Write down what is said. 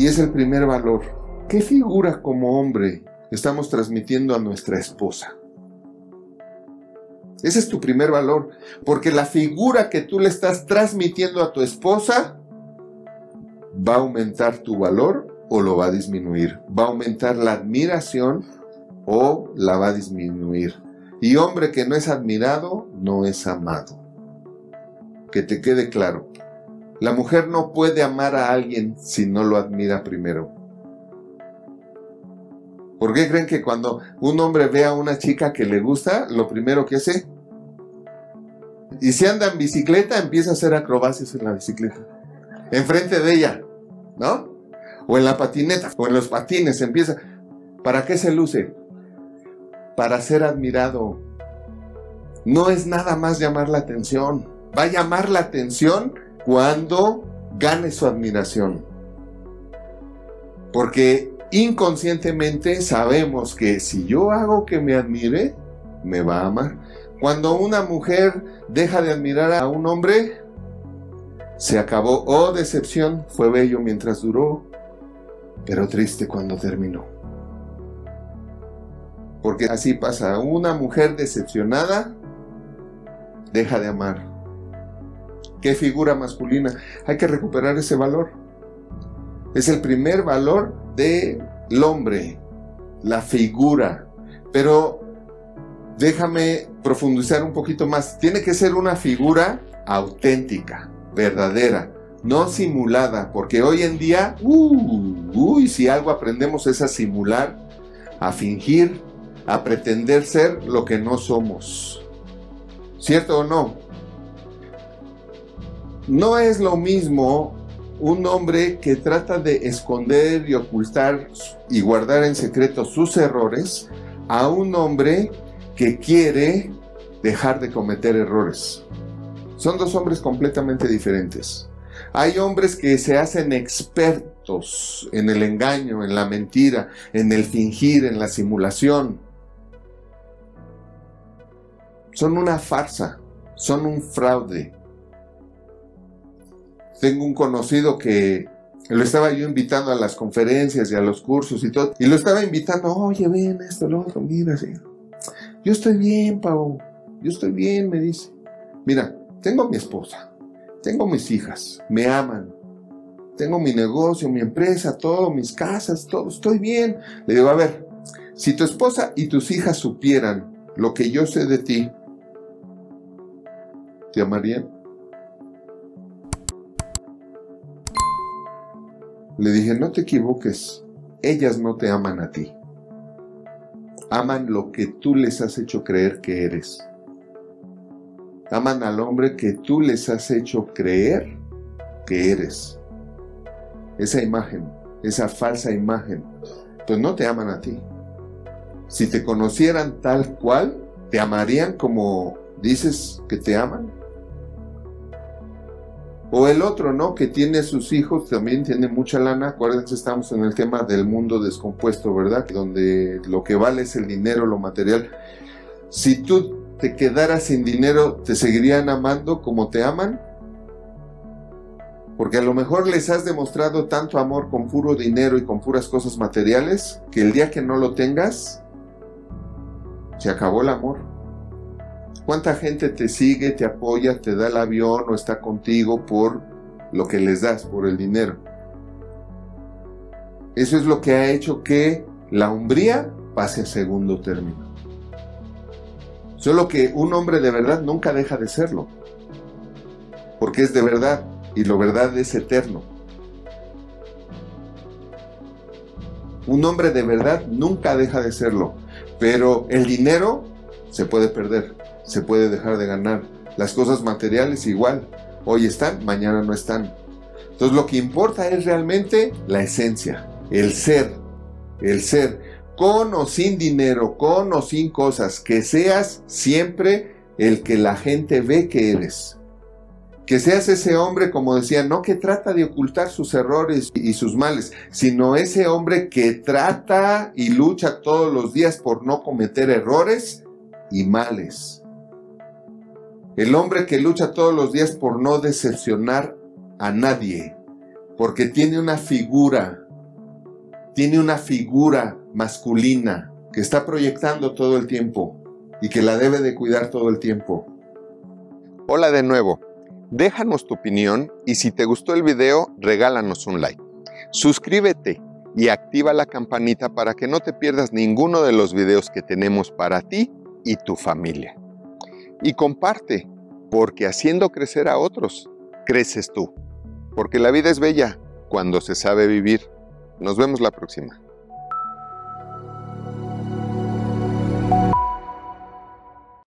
y es el primer valor. ¿Qué figura como hombre estamos transmitiendo a nuestra esposa? Ese es tu primer valor, porque la figura que tú le estás transmitiendo a tu esposa va a aumentar tu valor o lo va a disminuir. Va a aumentar la admiración o la va a disminuir. Y hombre que no es admirado, no es amado. Que te quede claro. La mujer no puede amar a alguien si no lo admira primero. ¿Por qué creen que cuando un hombre ve a una chica que le gusta, lo primero que hace? Y si anda en bicicleta, empieza a hacer acrobacias en la bicicleta. Enfrente de ella, ¿no? O en la patineta, o en los patines, empieza. ¿Para qué se luce? Para ser admirado. No es nada más llamar la atención. Va a llamar la atención cuando gane su admiración. Porque inconscientemente sabemos que si yo hago que me admire, me va a amar. Cuando una mujer deja de admirar a un hombre, se acabó. Oh, decepción, fue bello mientras duró, pero triste cuando terminó. Porque así pasa, una mujer decepcionada deja de amar. ¿Qué figura masculina? Hay que recuperar ese valor. Es el primer valor del hombre, la figura. Pero déjame profundizar un poquito más. Tiene que ser una figura auténtica, verdadera, no simulada, porque hoy en día, uh, uy, si algo aprendemos es a simular, a fingir, a pretender ser lo que no somos. ¿Cierto o no? No es lo mismo un hombre que trata de esconder y ocultar y guardar en secreto sus errores a un hombre que quiere dejar de cometer errores. Son dos hombres completamente diferentes. Hay hombres que se hacen expertos en el engaño, en la mentira, en el fingir, en la simulación. Son una farsa, son un fraude. Tengo un conocido que lo estaba yo invitando a las conferencias y a los cursos y todo. Y lo estaba invitando, oye, ven esto, lo otro, mira, sí. Yo estoy bien, Pau. Yo estoy bien, me dice. Mira, tengo mi esposa, tengo mis hijas, me aman. Tengo mi negocio, mi empresa, todo, mis casas, todo, estoy bien. Le digo, a ver, si tu esposa y tus hijas supieran lo que yo sé de ti, ¿te amarían? Le dije, no te equivoques, ellas no te aman a ti. Aman lo que tú les has hecho creer que eres. Aman al hombre que tú les has hecho creer que eres. Esa imagen, esa falsa imagen. Pues no te aman a ti. Si te conocieran tal cual, ¿te amarían como dices que te aman? O el otro, ¿no? Que tiene sus hijos, también tiene mucha lana. Acuérdense, estamos en el tema del mundo descompuesto, ¿verdad? Donde lo que vale es el dinero, lo material. Si tú te quedaras sin dinero, ¿te seguirían amando como te aman? Porque a lo mejor les has demostrado tanto amor con puro dinero y con puras cosas materiales, que el día que no lo tengas, se acabó el amor. ¿Cuánta gente te sigue, te apoya, te da el avión o está contigo por lo que les das, por el dinero? Eso es lo que ha hecho que la umbría pase a segundo término. Solo que un hombre de verdad nunca deja de serlo. Porque es de verdad y lo verdad es eterno. Un hombre de verdad nunca deja de serlo. Pero el dinero se puede perder se puede dejar de ganar. Las cosas materiales igual. Hoy están, mañana no están. Entonces lo que importa es realmente la esencia, el ser, el ser, con o sin dinero, con o sin cosas, que seas siempre el que la gente ve que eres. Que seas ese hombre, como decía, no que trata de ocultar sus errores y sus males, sino ese hombre que trata y lucha todos los días por no cometer errores y males. El hombre que lucha todos los días por no decepcionar a nadie, porque tiene una figura tiene una figura masculina que está proyectando todo el tiempo y que la debe de cuidar todo el tiempo. Hola de nuevo. Déjanos tu opinión y si te gustó el video, regálanos un like. Suscríbete y activa la campanita para que no te pierdas ninguno de los videos que tenemos para ti y tu familia. Y comparte, porque haciendo crecer a otros, creces tú. Porque la vida es bella cuando se sabe vivir. Nos vemos la próxima.